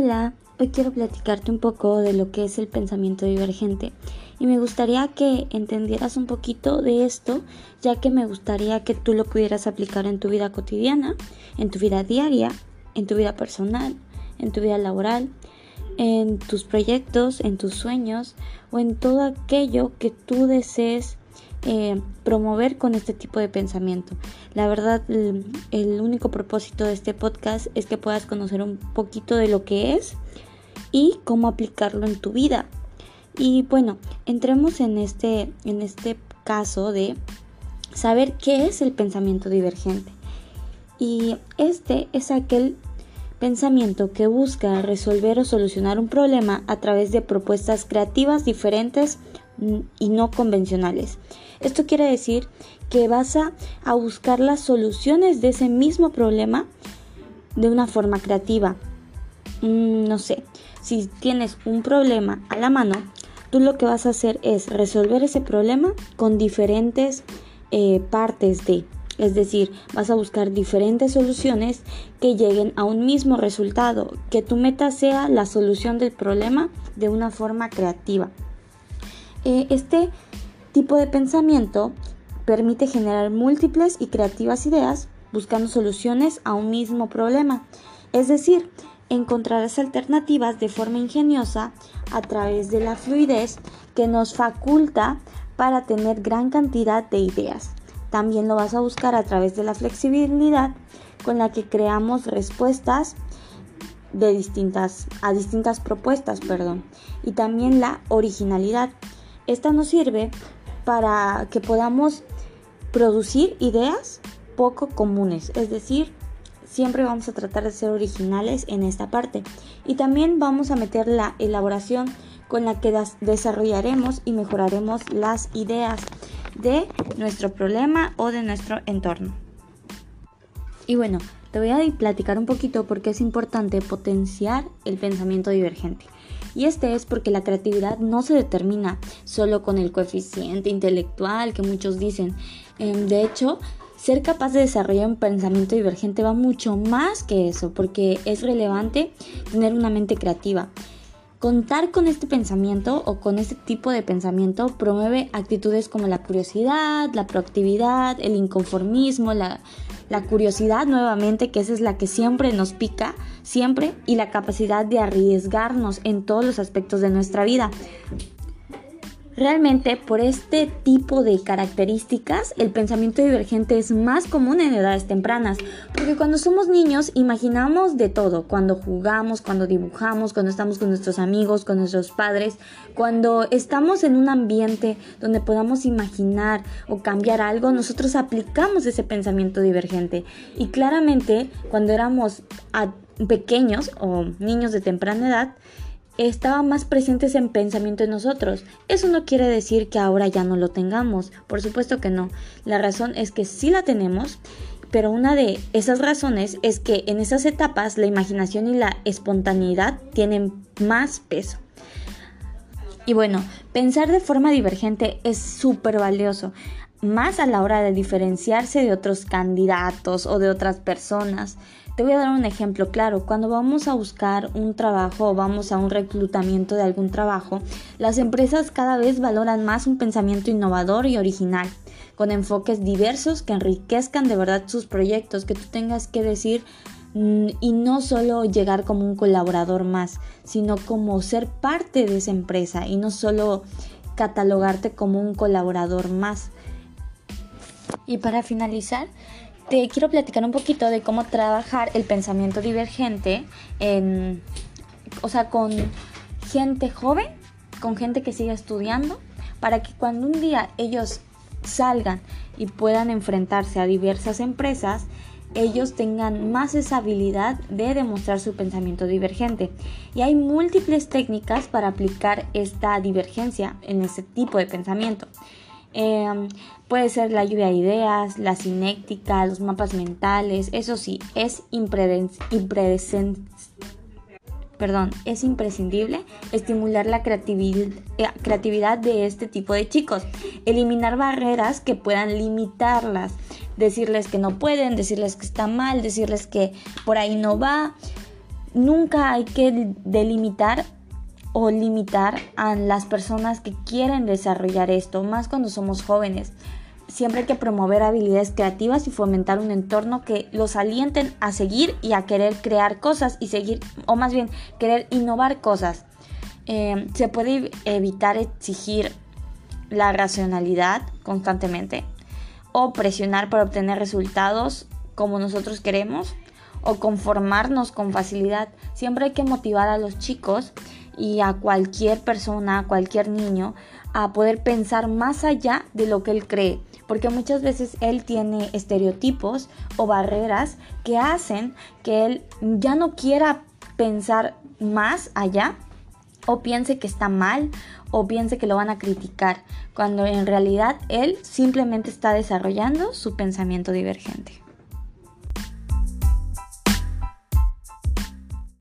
Hola, hoy quiero platicarte un poco de lo que es el pensamiento divergente y me gustaría que entendieras un poquito de esto, ya que me gustaría que tú lo pudieras aplicar en tu vida cotidiana, en tu vida diaria, en tu vida personal, en tu vida laboral, en tus proyectos, en tus sueños o en todo aquello que tú desees eh, promover con este tipo de pensamiento. La verdad, el, único propósito de este podcast es que puedas conocer un poquito de lo que es y cómo aplicarlo en tu vida. Y bueno, entremos en este, en este caso de saber qué es el pensamiento divergente. Y este es aquel pensamiento que busca resolver o solucionar un problema a través de propuestas creativas diferentes y no convencionales. Esto quiere decir que vas a, buscar las soluciones de ese mismo problema de una forma creativa. Mm, no sé, si tienes un problema a la mano, tú lo que vas a hacer es resolver ese problema con diferentes eh, partes de. Es decir, vas a buscar diferentes soluciones que lleguen a un mismo resultado, que tu meta sea la solución del problema de una forma creativa. Eh, este tipo de pensamiento permite generar múltiples y creativas ideas buscando soluciones a un mismo problema. Es decir, encontrarás alternativas de forma ingeniosa a través de la fluidez que nos faculta para tener gran cantidad de ideas. También lo vas a buscar a través de la flexibilidad con la que creamos respuestas de distintas, a distintas propuestas, perdón, y también la originalidad. Esta nos sirve para que podamos producir ideas poco comunes, es decir, siempre vamos a tratar de ser originales en esta parte. Y también vamos a meter la elaboración con la que desarrollaremos y mejoraremos las ideas de nuestro problema o de nuestro entorno. Y bueno, te voy a platicar un poquito porque es importante potenciar el pensamiento divergente. Y este es porque la creatividad no se determina solo con el coeficiente intelectual que muchos dicen. Em, de hecho, ser capaz de desarrollar un pensamiento divergente va mucho más que eso, porque es relevante tener una mente creativa. Contar con este pensamiento o con este tipo de pensamiento promueve actitudes como la curiosidad, la proactividad, el inconformismo, la curiosidad nuevamente, que esa es la que siempre nos pica, siempre, y la capacidad de arriesgarnos en todos los aspectos de nuestra vida. Realmente por este tipo de características el pensamiento divergente es más común en edades tempranas, porque cuando somos niños imaginamos de todo, cuando jugamos, cuando dibujamos, cuando estamos con nuestros amigos, con nuestros padres, cuando estamos en un ambiente donde podamos imaginar o cambiar algo, nosotros aplicamos ese pensamiento divergente. Y claramente cuando éramos pequeños o niños de temprana edad, estaba más presente ese pensamiento en nosotros. Eso no quiere decir que ahora ya no lo tengamos, por supuesto que no. La razón es que sí la tenemos, pero una de esas razones es que en esas etapas la imaginación y la espontaneidad tienen más peso. Y bueno, pensar de forma divergente es súper valioso, más a la hora de diferenciarse de otros candidatos o de otras personas. Te voy a dar un ejemplo claro. Cuando vamos a buscar un trabajo o vamos a un reclutamiento de algún trabajo, las empresas cada vez valoran más un pensamiento innovador y original, con enfoques diversos que enriquezcan de verdad sus proyectos, que tú tengas que decir mm, y no solo llegar como un colaborador más, sino como ser parte de esa empresa y no solo catalogarte como un colaborador más. Y para finalizar, te quiero platicar un poquito de cómo trabajar el pensamiento divergente en, o sea, con gente joven, con gente que sigue estudiando, para que cuando un día ellos salgan y puedan enfrentarse a diversas empresas, ellos tengan más esa habilidad de demostrar su pensamiento divergente. Y hay múltiples técnicas para aplicar esta divergencia en ese tipo de pensamiento. Em, puede ser la lluvia de ideas, la cinética, los mapas mentales. Eso sí, es Perdón, es imprescindible estimular la eh, creatividad de este tipo de chicos, eliminar barreras que puedan limitarlas, decirles que no pueden, decirles que está mal, decirles que por ahí no va, nunca hay que delimitar o limitar a las personas que quieren desarrollar esto, más cuando somos jóvenes. Siempre hay que promover habilidades creativas y fomentar un entorno que los alienten a seguir y a querer crear cosas y seguir, o más bien, querer innovar cosas. Eh, se puede evitar exigir la racionalidad constantemente o presionar para obtener resultados como nosotros queremos o conformarnos con facilidad. Siempre hay que motivar a los chicos y a cualquier persona, a cualquier niño, a poder pensar más allá de lo que él cree, porque muchas veces él tiene estereotipos o barreras que hacen que él ya no quiera pensar más allá o piense que está mal o piense que lo van a criticar, cuando en realidad él simplemente está desarrollando su pensamiento divergente.